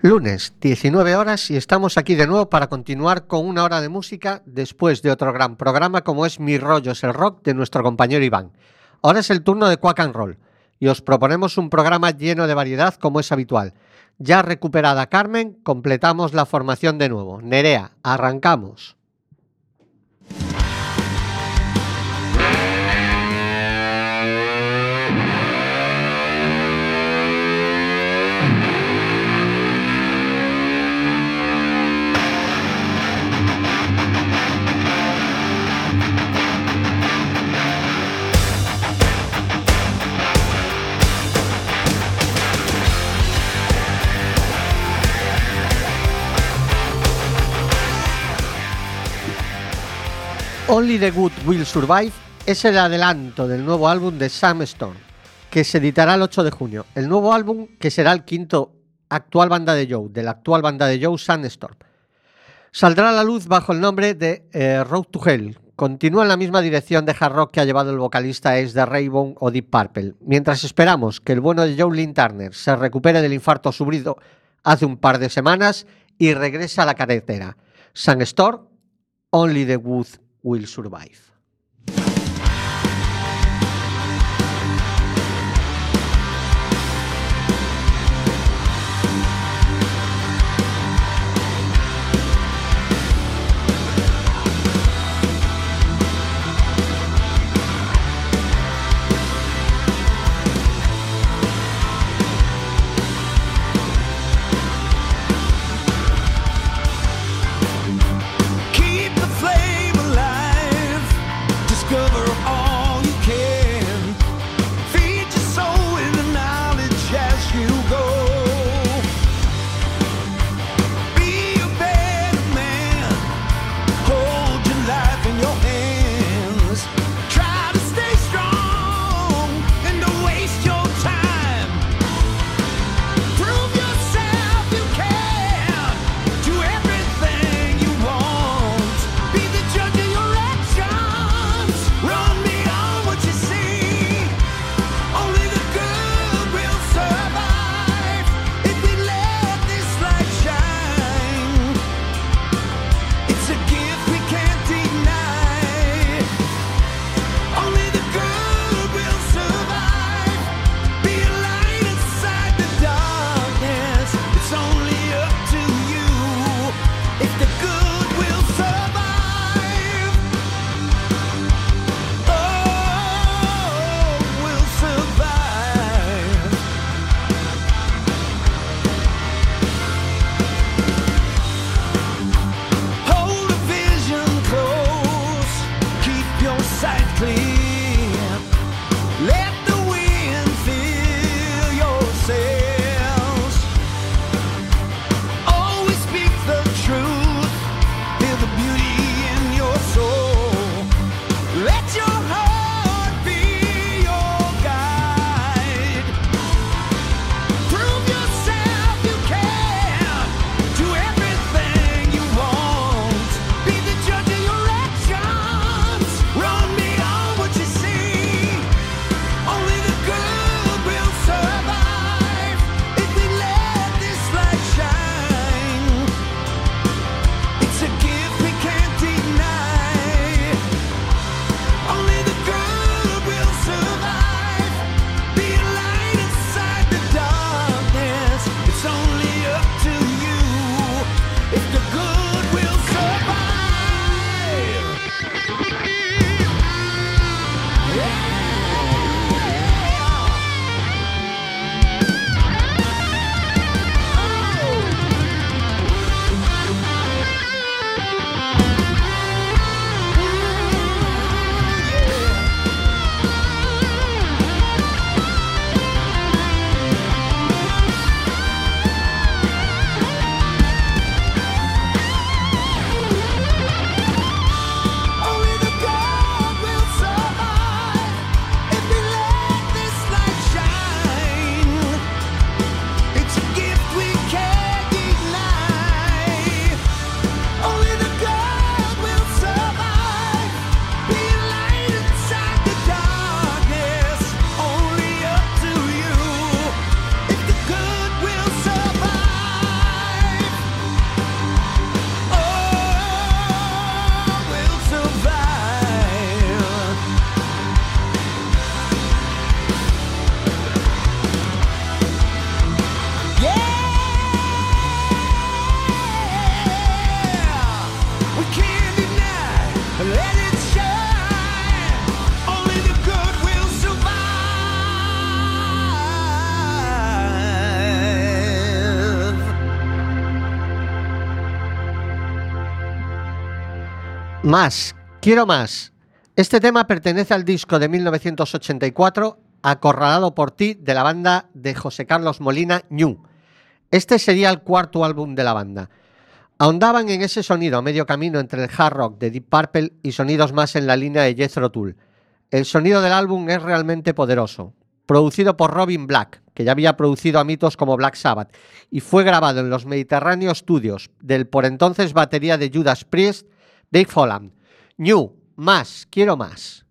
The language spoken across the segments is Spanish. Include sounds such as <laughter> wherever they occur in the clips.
Lunes, 19 horas y estamos aquí de nuevo para continuar con una hora de música después de otro gran programa como es Mi Rollo es el Rock de nuestro compañero Iván. Ahora es el turno de Quack and Roll y os proponemos un programa lleno de variedad como es habitual. Ya recuperada Carmen, completamos la formación de nuevo. Nerea, arrancamos. Only the Good Will Survive es el adelanto del nuevo álbum de Sam Storm, que se editará el 8 de junio. El nuevo álbum que será el quinto actual banda de Joe, de la actual banda de Joe, Sam Storm. Saldrá a la luz bajo el nombre de eh, Road to Hell. Continúa en la misma dirección de hard rock que ha llevado el vocalista ex de Rainbow o Deep Purple. Mientras esperamos que el bueno de Joe Lynn Turner se recupere del infarto sufrido hace un par de semanas y regrese a la carretera. Sam Storm, Only the Good will survive. Más, quiero más. Este tema pertenece al disco de 1984, Acorralado por ti, de la banda de José Carlos Molina, Ñu. Este sería el cuarto álbum de la banda. Ahondaban en ese sonido a medio camino entre el hard rock de Deep Purple y sonidos más en la línea de Jethro Tull. El sonido del álbum es realmente poderoso. Producido por Robin Black, que ya había producido a mitos como Black Sabbath, y fue grabado en los Mediterráneo Studios del por entonces batería de Judas Priest, Dave Holland. New, más, quiero más.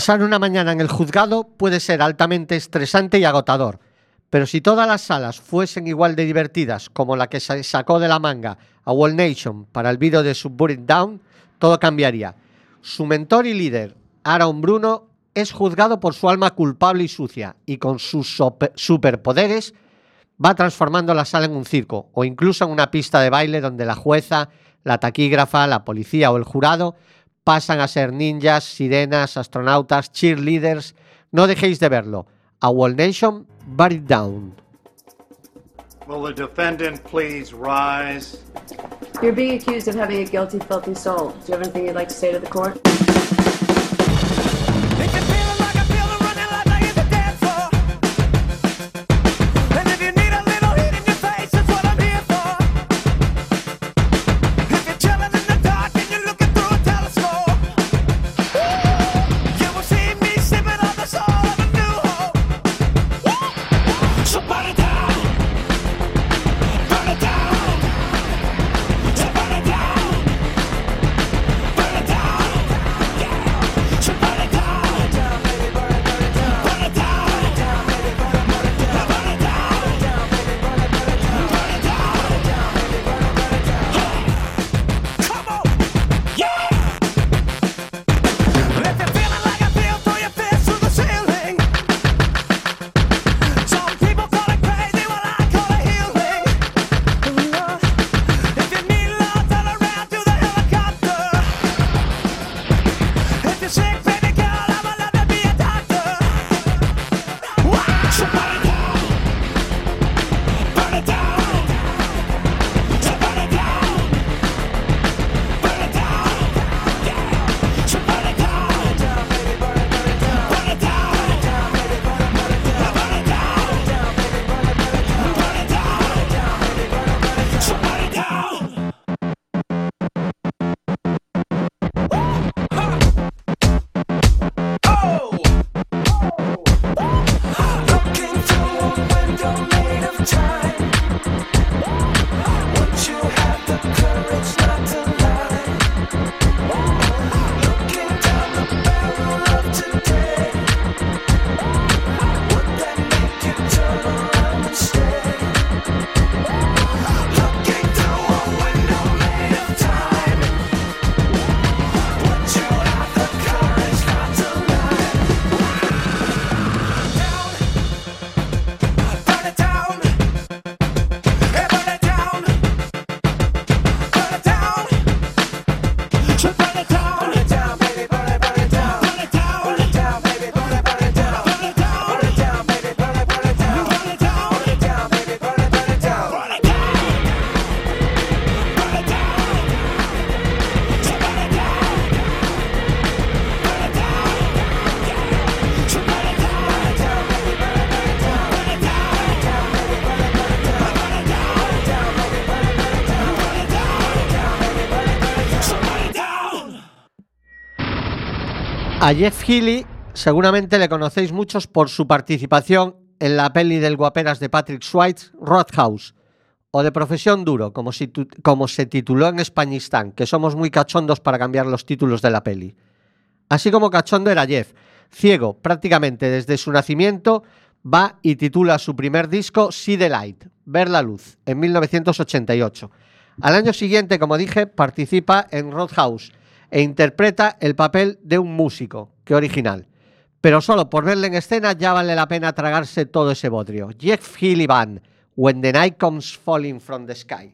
Pasar una mañana en el juzgado puede ser altamente estresante y agotador, pero si todas las salas fuesen igual de divertidas como la que se sacó de la manga a Wall Nation para el vídeo de Subbury Down, todo cambiaría. Su mentor y líder, Aaron Bruno, es juzgado por su alma culpable y sucia, y con sus superpoderes va transformando la sala en un circo, o incluso en una pista de baile donde la jueza, la taquígrafa, la policía o el jurado pasan a ser ninjas, sirenas, astronautas, cheerleaders. No dejéis de verlo. A Wall Nation, Bury It Down. Will the defendant please rise? You're being accused of having a guilty, filthy soul. Do you have anything you'd like to say to the court? A Jeff Healy seguramente le conocéis muchos por su participación en la peli del guaperas de Patrick Swayze, Roadhouse, o de Profesión Duro, como, se tituló en Españistán, que somos muy cachondos para cambiar los títulos de la peli. Así como cachondo era Jeff, ciego prácticamente desde su nacimiento, va y titula su primer disco See the Light, Ver la Luz, en 1988. Al año siguiente, como dije, participa en Roadhouse, e interpreta el papel de un músico, que original. Pero solo por verle en escena ya vale la pena tragarse todo ese bodrio. Jeff Hill When the Night Comes Falling from the Sky.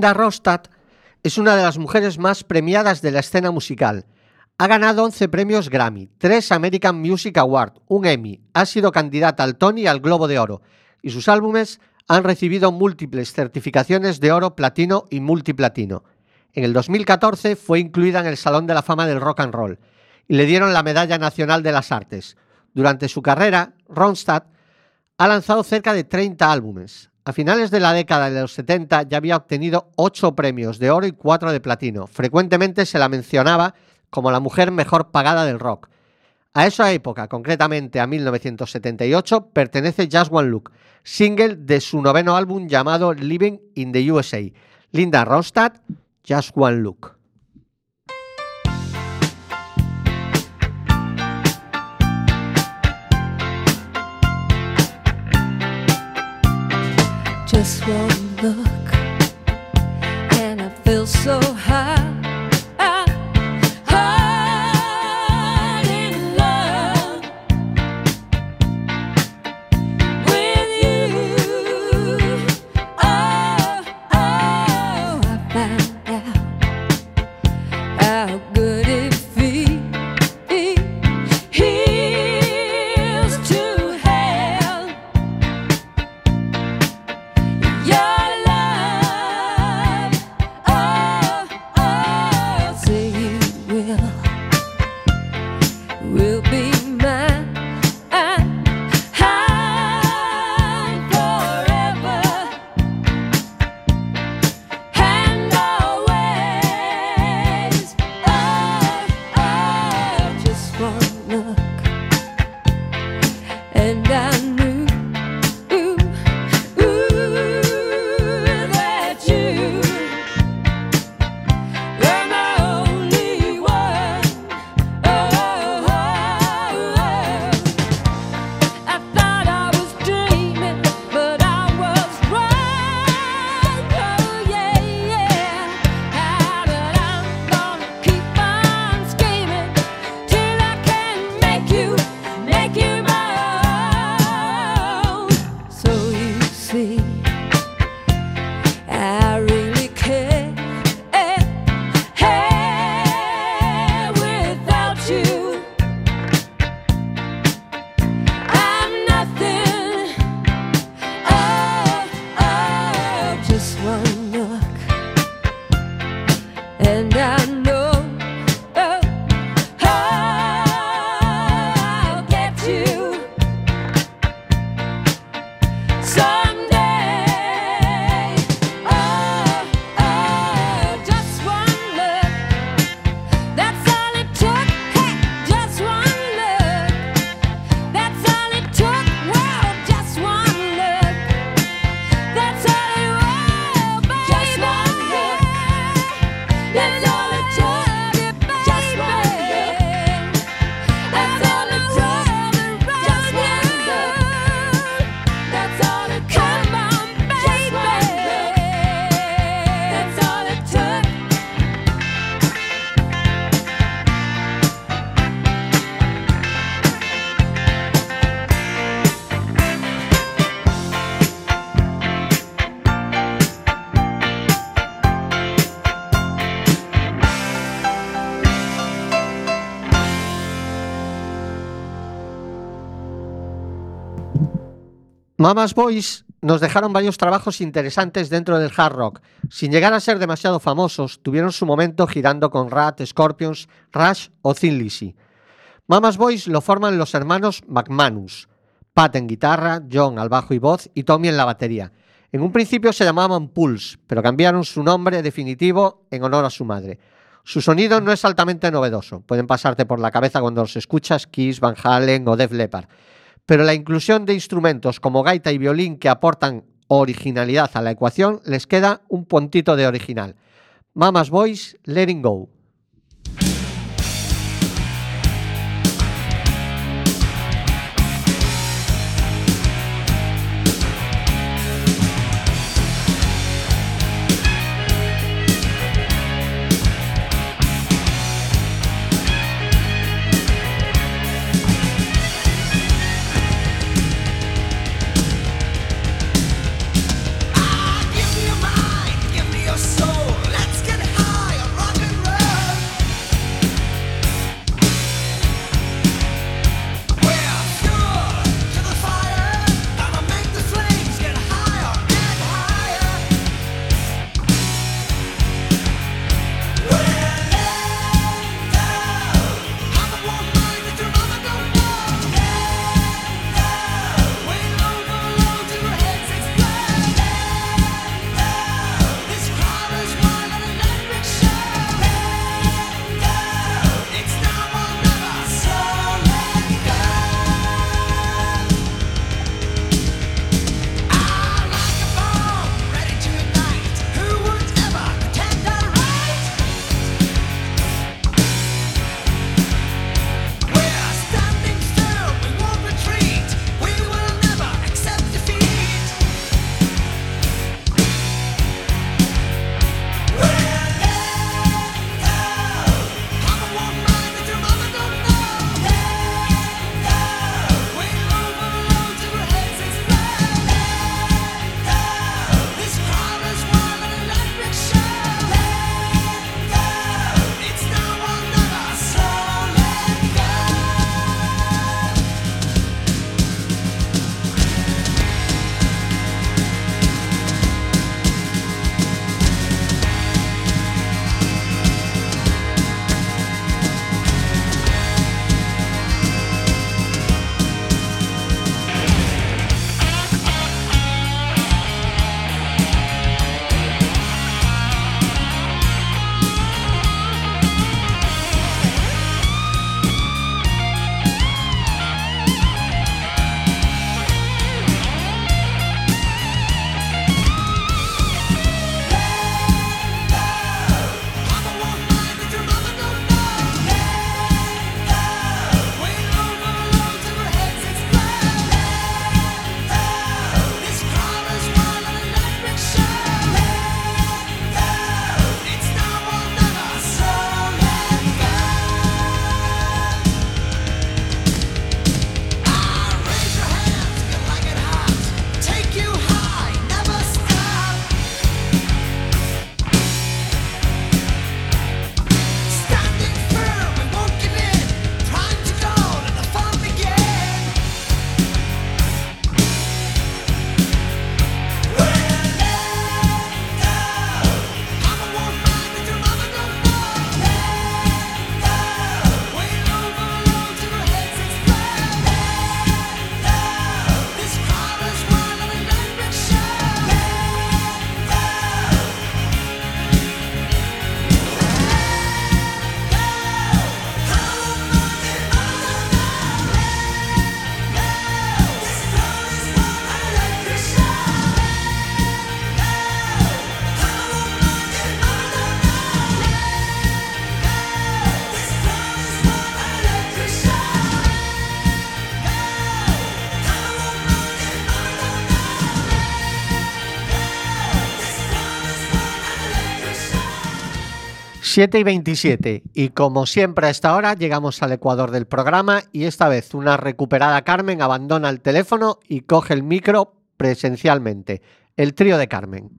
Linda Ronstadt es una de las mujeres más premiadas de la escena musical. Ha ganado 11 premios Grammy, 3 American Music Award, un Emmy, ha sido candidata al Tony y al Globo de Oro, y sus álbumes han recibido múltiples certificaciones de oro, platino y multiplatino. En el 2014 fue incluida en el Salón de la Fama del Rock and Roll y le dieron la Medalla Nacional de las Artes. Durante su carrera, Ronstadt ha lanzado cerca de 30 álbumes. A finales de la década de los 70 ya había obtenido 8 premios de oro y 4 de platino. Frecuentemente se la mencionaba como la mujer mejor pagada del rock. A esa época, concretamente a 1978, pertenece Just One Look, single de su noveno álbum llamado Living in the USA. Linda Ronstadt, Just One Look. Just one look, and I feel so Mamas Boys nos dejaron varios trabajos interesantes dentro del hard rock. Sin llegar a ser demasiado famosos, tuvieron su momento girando con Rat, Scorpions, Rush o Thin Lizzy. Mamas Boys lo forman los hermanos McManus, Pat en guitarra, John al bajo y voz y Tommy en la batería. En un principio se llamaban Pulse, pero cambiaron su nombre definitivo en honor a su madre. Su sonido no es altamente novedoso, pueden pasarte por la cabeza cuando los escuchas Kiss, Van Halen o Def Leppard pero la inclusión de instrumentos como gaita y violín que aportan originalidad a la ecuación les queda un puntito de original. Mama's Boys, Letting Go. 7 y 27. Y como siempre a esta hora llegamos al ecuador del programa y esta vez una recuperada Carmen abandona el teléfono y coge el micro presencialmente. El trío de Carmen.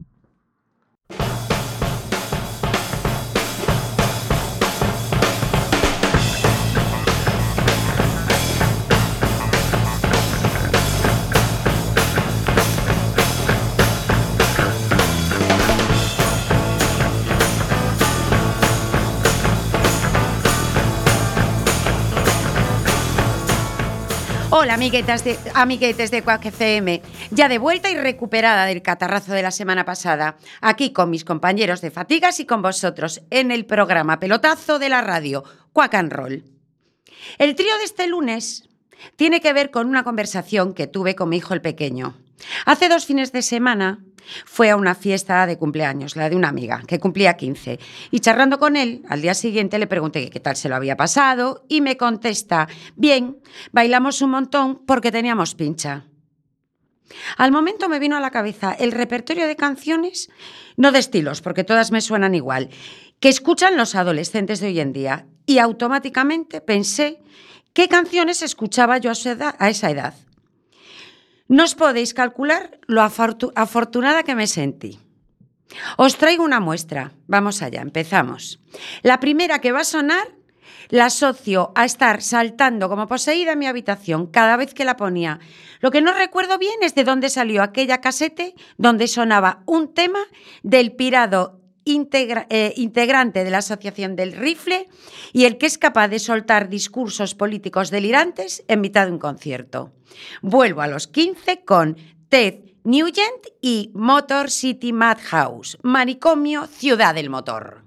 Hola, amiguetas de, amiguetes de Quack FM. Ya de vuelta y recuperada del catarrazo de la semana pasada. Aquí con mis compañeros de Fatigas y con vosotros en el programa Pelotazo de la radio Quack and Roll. El trío de este lunes tiene que ver con una conversación que tuve con mi hijo el pequeño. Hace dos fines de semana fue a una fiesta de cumpleaños, la de una amiga, que cumplía 15. Y charlando con él, al día siguiente le pregunté qué tal se lo había pasado y me contesta, bien, bailamos un montón porque teníamos pincha. Al momento me vino a la cabeza el repertorio de canciones, no de estilos, porque todas me suenan igual, que escuchan los adolescentes de hoy en día. Y automáticamente pensé qué canciones escuchaba yo a esa edad. No os podéis calcular lo afortu- afortunada que me sentí. Os traigo una muestra. Vamos allá, empezamos. La primera que va a sonar la asocio a estar saltando como poseída mi habitación cada vez que la ponía. Lo que no recuerdo bien es de dónde salió aquella casete donde sonaba un tema del pirado eh, integrante de la Asociación del Rifle y el que es capaz de soltar discursos políticos delirantes en mitad de un concierto. Vuelvo a los 15 con Ted Nugent y Motor City Madhouse, Manicomio Ciudad del Motor.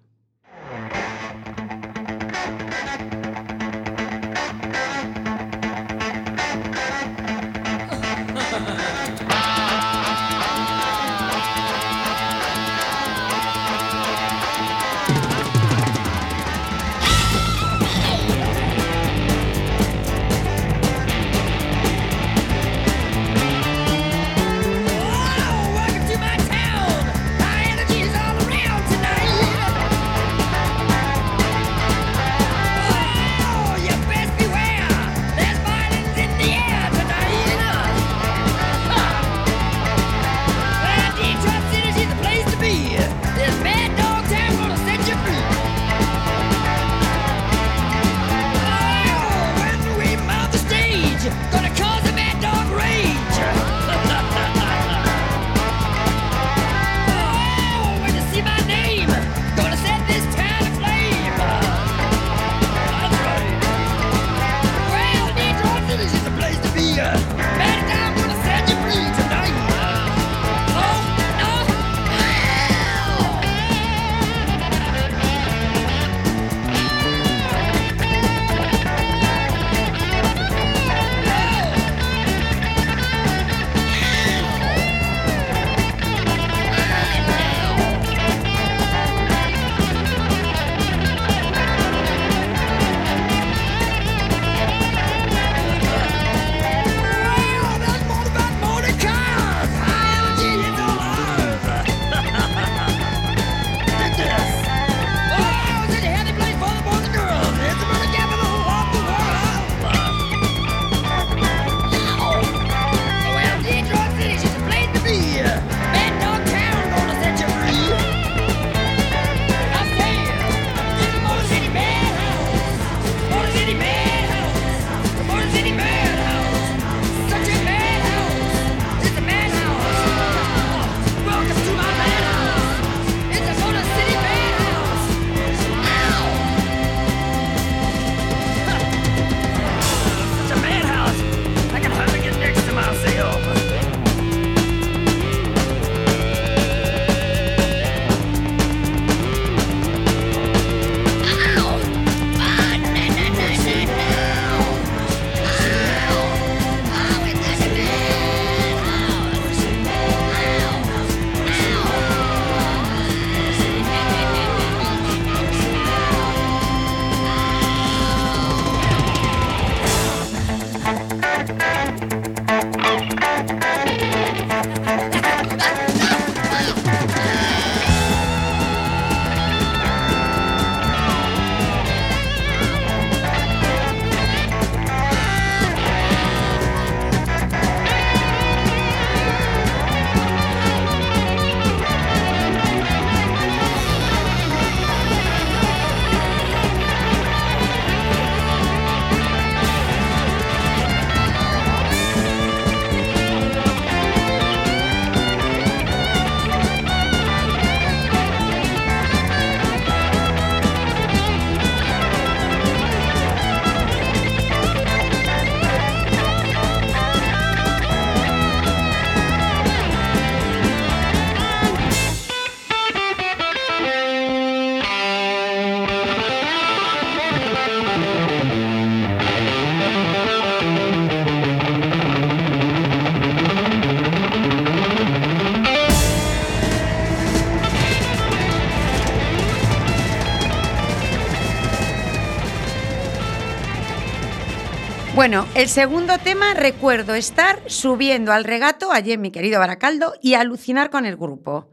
Bueno, el segundo tema recuerdo estar subiendo al regato en mi querido Baracaldo y alucinar con el grupo.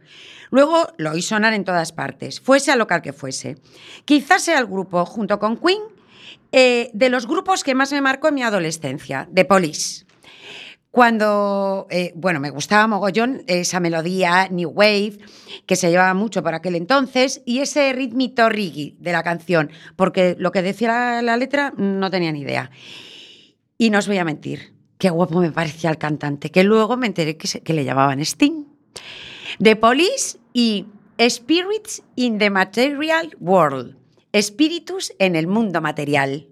Luego lo oí sonar en todas partes, fuese al local que fuese. Quizás sea el grupo, junto con Queen, eh, de los grupos que más me marcó en mi adolescencia, de Police. Cuando, eh, bueno, me gustaba mogollón esa melodía New Wave, que se llevaba mucho por aquel entonces, y ese ritmito reggae de la canción, porque lo que decía la, la letra no tenía ni idea. Y no os voy a mentir, qué guapo me parecía el cantante, que luego me enteré que, se- le llamaban Sting. The Police y Spirits in the Material World. Espíritus en el mundo material.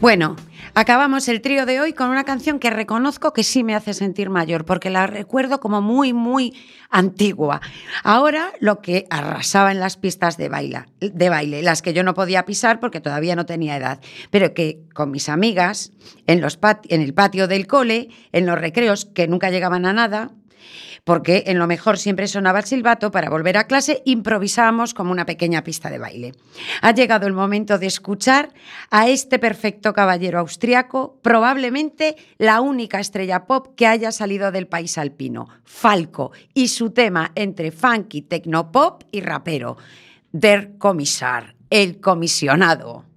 Bueno, acabamos el trío de hoy con una canción que reconozco que sí me hace sentir mayor, porque la recuerdo como muy, muy antigua. Ahora lo que arrasaba en las pistas de, baila, de baile, las que yo no podía pisar porque todavía no tenía edad, pero que con mis amigas en, los pat- en el patio del cole, en los recreos, que nunca llegaban a nada, porque en lo mejor siempre sonaba el silbato para volver a clase, improvisábamos como una pequeña pista de baile. Ha llegado el momento de escuchar a este perfecto caballero austriaco, probablemente la única estrella pop que haya salido del país alpino, Falco, y su tema entre funky, tecnopop y rapero, Der Kommissar, el comisionado.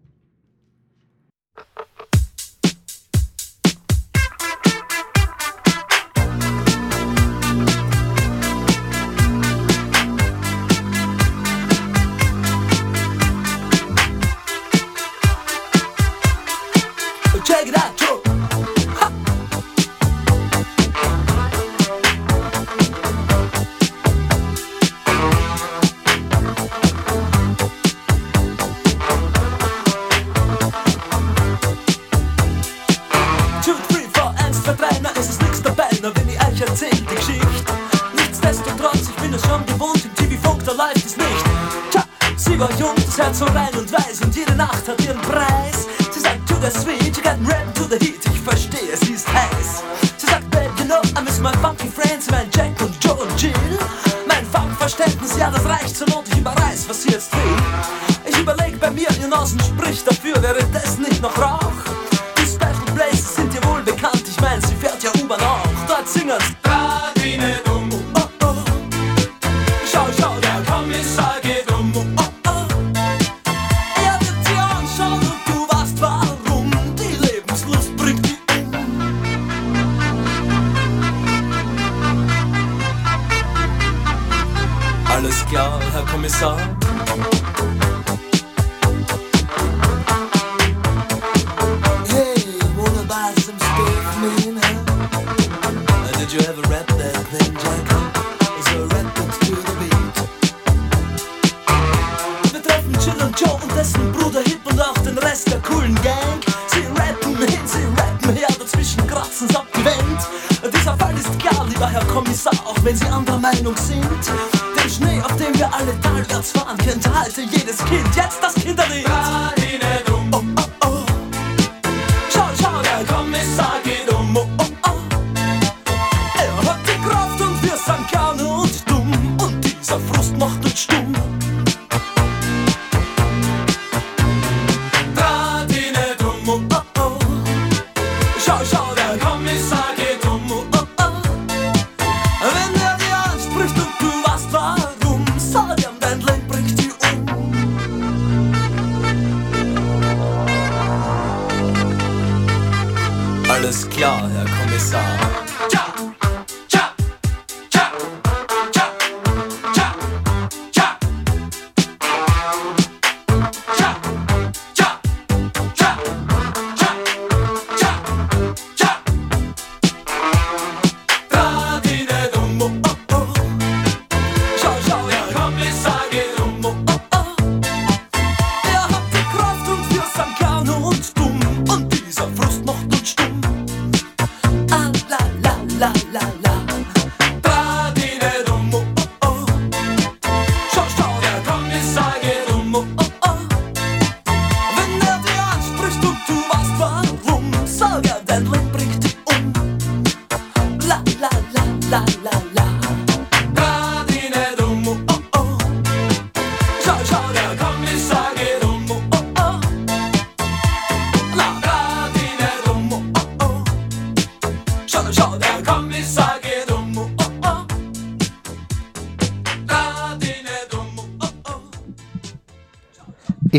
genug sind.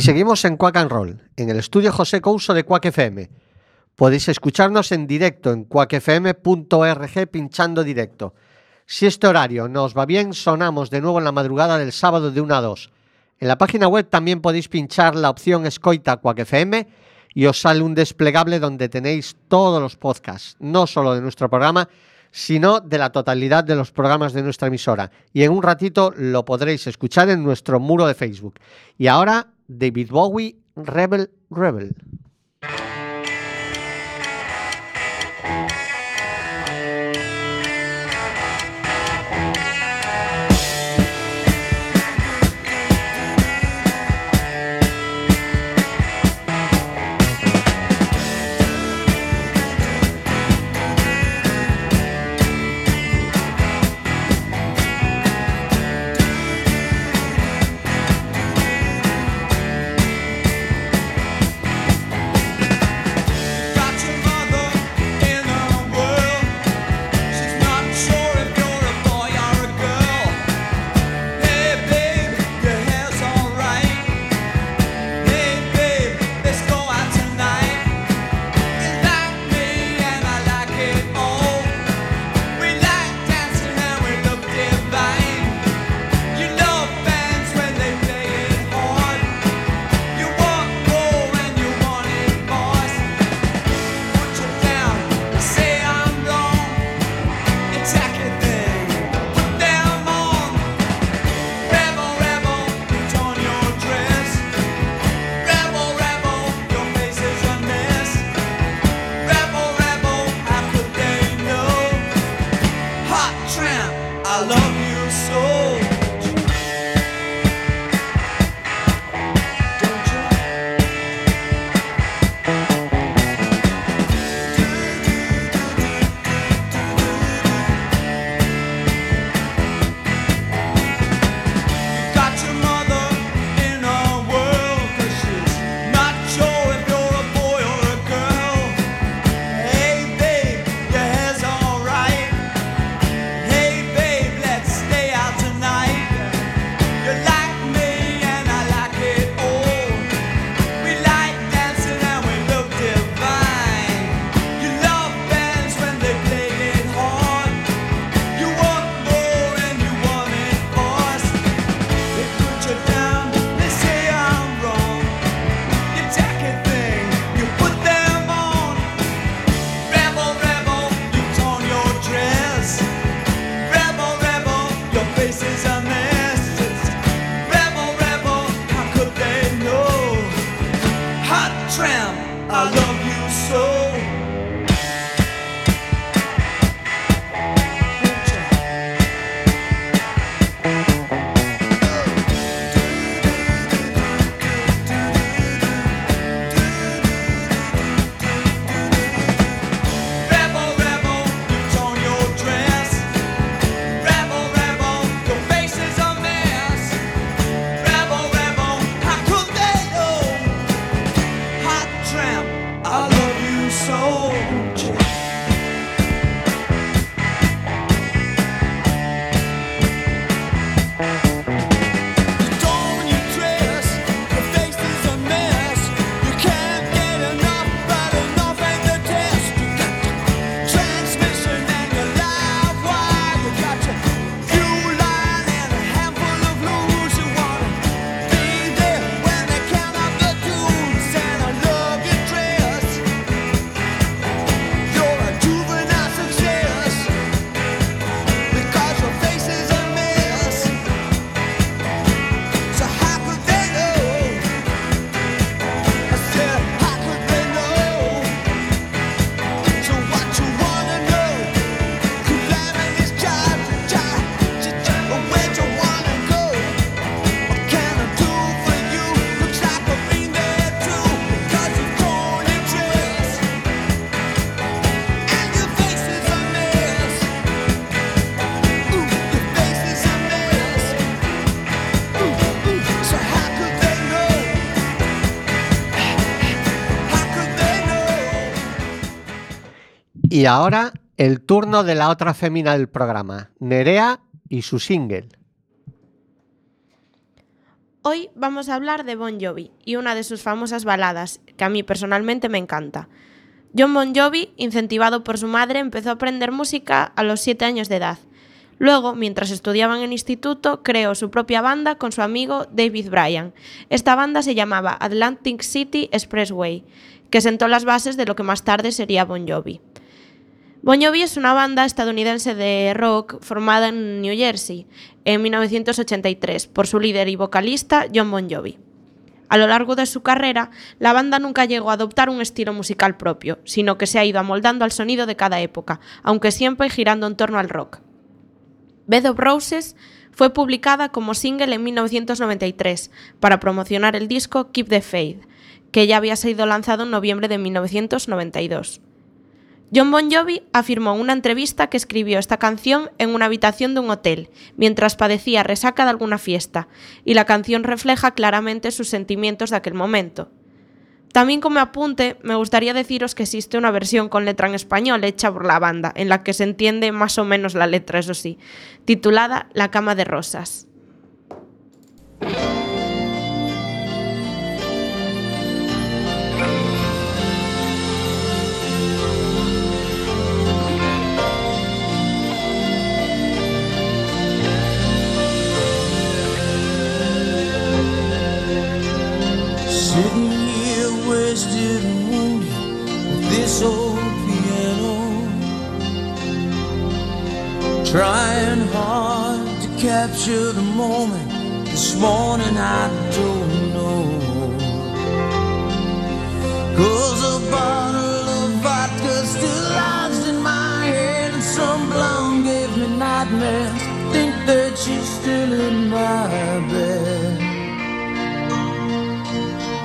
seguimos en Quack and Roll, en el estudio José Couso de Quack FM. Podéis escucharnos en directo en quackfm.org pinchando directo. Si este horario no os va bien, sonamos de nuevo en la madrugada del sábado de 1 a 2. En la página web también podéis pinchar la opción Escoita Quack FM y os sale un desplegable donde tenéis todos los podcasts, no solo de nuestro programa, sino de la totalidad de los programas de nuestra emisora. Y en un ratito lo podréis escuchar en nuestro muro de Facebook. Y ahora David Bowie, Rebel Rebel. Y ahora el turno de la otra fémina del programa, Nerea y su single. Hoy vamos a hablar de Bon Jovi y una de sus famosas baladas, que a mí personalmente me encanta. John Bon Jovi, incentivado por su madre, empezó a aprender música a los 7 años de edad. Luego, mientras estudiaba en el instituto, creó su propia banda con su amigo David Bryan. Esta banda se llamaba Atlantic City Expressway, que sentó las bases de lo que más tarde sería Bon Jovi. Bon Jovi es una banda estadounidense de rock formada en New Jersey en 1983 por su líder y vocalista John Bon Jovi. A lo largo de su carrera, la banda nunca llegó a adoptar un estilo musical propio, sino que se ha ido amoldando al sonido de cada época, aunque siempre girando en torno al rock. Bed of Roses fue publicada como single en 1993 para promocionar el disco Keep the Faith, que ya había sido lanzado en noviembre de 1992. John Bon Jovi afirmó en una entrevista que escribió esta canción en una habitación de un hotel, mientras padecía resaca de alguna fiesta, y la canción refleja claramente sus sentimientos de aquel momento. También como apunte, me gustaría deciros que existe una versión con letra en español hecha por la banda, en la que se entiende más o menos la letra, eso sí, titulada La cama de rosas. This old piano. Trying hard to capture the moment. This morning I don't know. Cause a bottle of vodka still lies in my head, and some blonde gave me nightmares. Think that she's still in my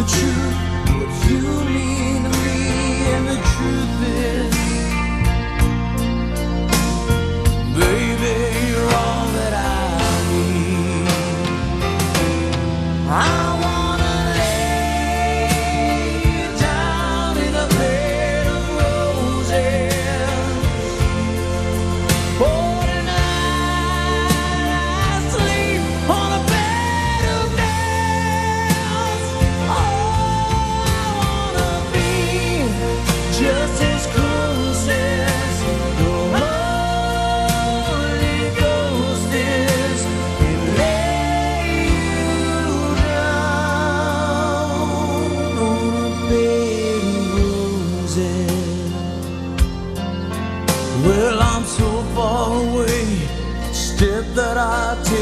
the truth, what you mean to me, and the truth is, baby, you're all that I need. I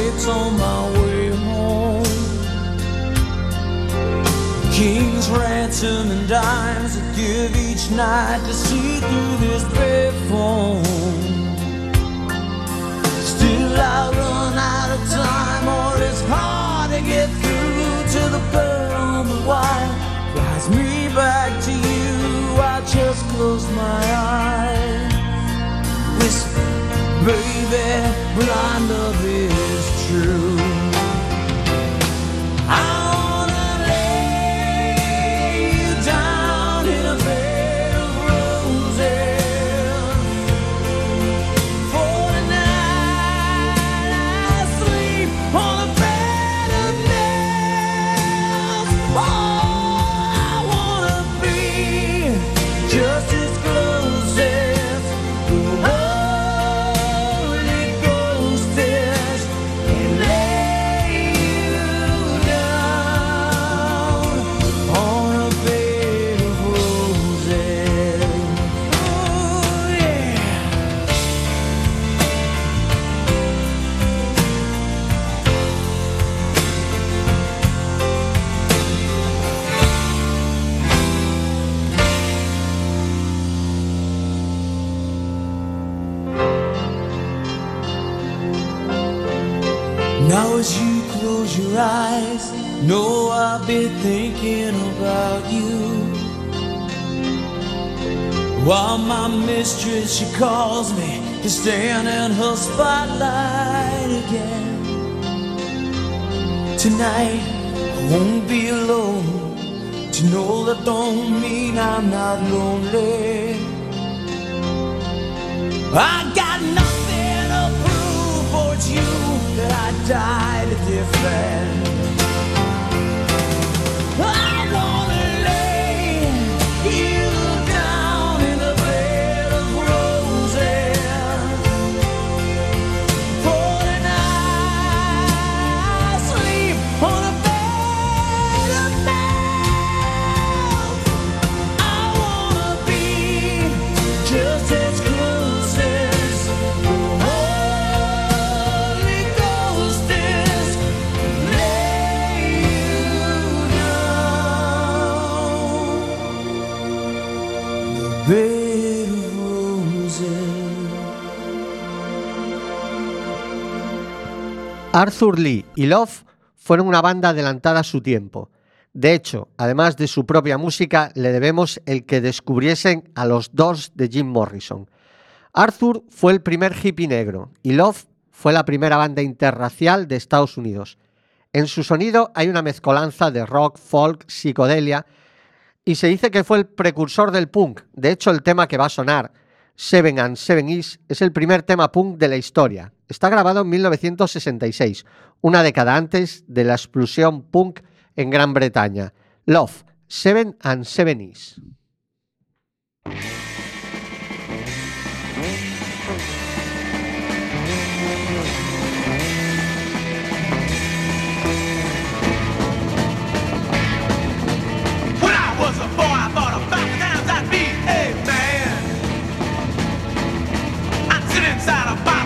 notes on my way home. King's ransom and dimes I give each night to see through this payphone. Still I run out of time, or it's hard to get through to the bird on the wire. Flies me back to you. I just close my eyes. Whisper, baby, blind been thinking about you. While my mistress, she calls me to stand in her spotlight again. Tonight, I won't be alone. To know that don't mean I'm not lonely. I got nothing to prove it's you that I died to defend. Arthur Lee y Love fueron una banda adelantada a su tiempo. De hecho, además de su propia música, le debemos el que descubriesen a los Doors de Jim Morrison. Arthur fue el primer hippie negro y Love fue la primera banda interracial de Estados Unidos. En su sonido hay una mezcolanza de rock, folk, psicodelia y se dice que fue el precursor del punk. De hecho, el tema que va a sonar, Seven and Seven Is, es el primer tema punk de la historia. Está grabado en 1966, una década antes de la explosión punk en Gran Bretaña. Love, Seven and Seven Is. Inside a bottle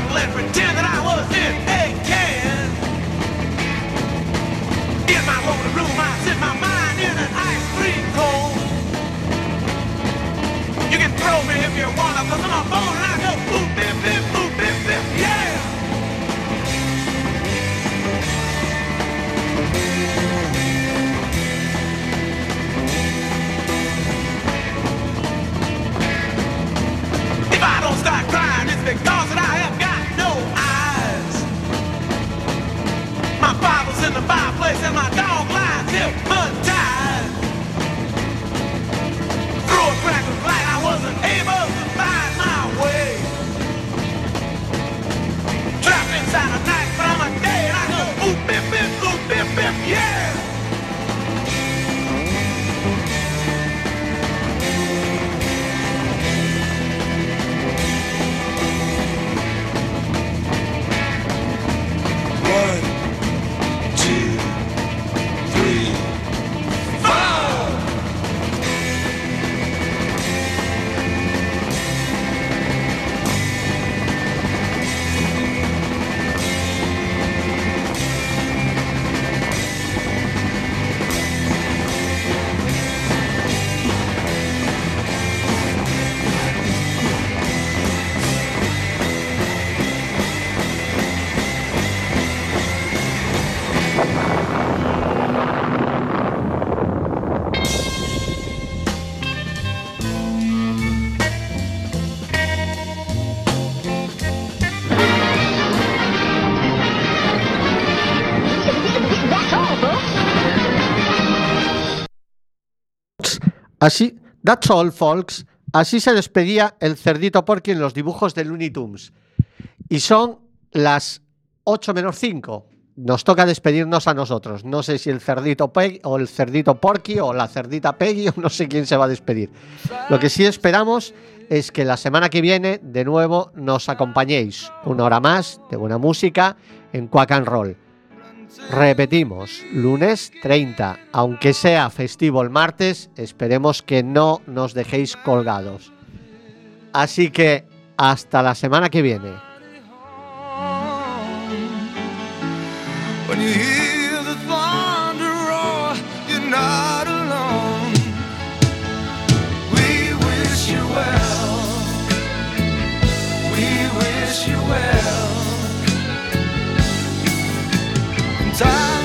Así, that's all, folks. Así se despedía el cerdito Porky en los dibujos de Looney Tunes. Y son las 8 menos 5. Nos toca despedirnos a nosotros. No sé si el cerdito Peggy o el cerdito Porky o la cerdita Peggy <laughs> o no sé quién se va a despedir. Lo que sí esperamos es que la semana que viene de nuevo nos acompañéis una hora más de buena música en Quack and Roll. Repetimos, lunes 30, aunque sea festivo el martes, esperemos que no nos dejéis colgados. Así que hasta la semana que viene. Time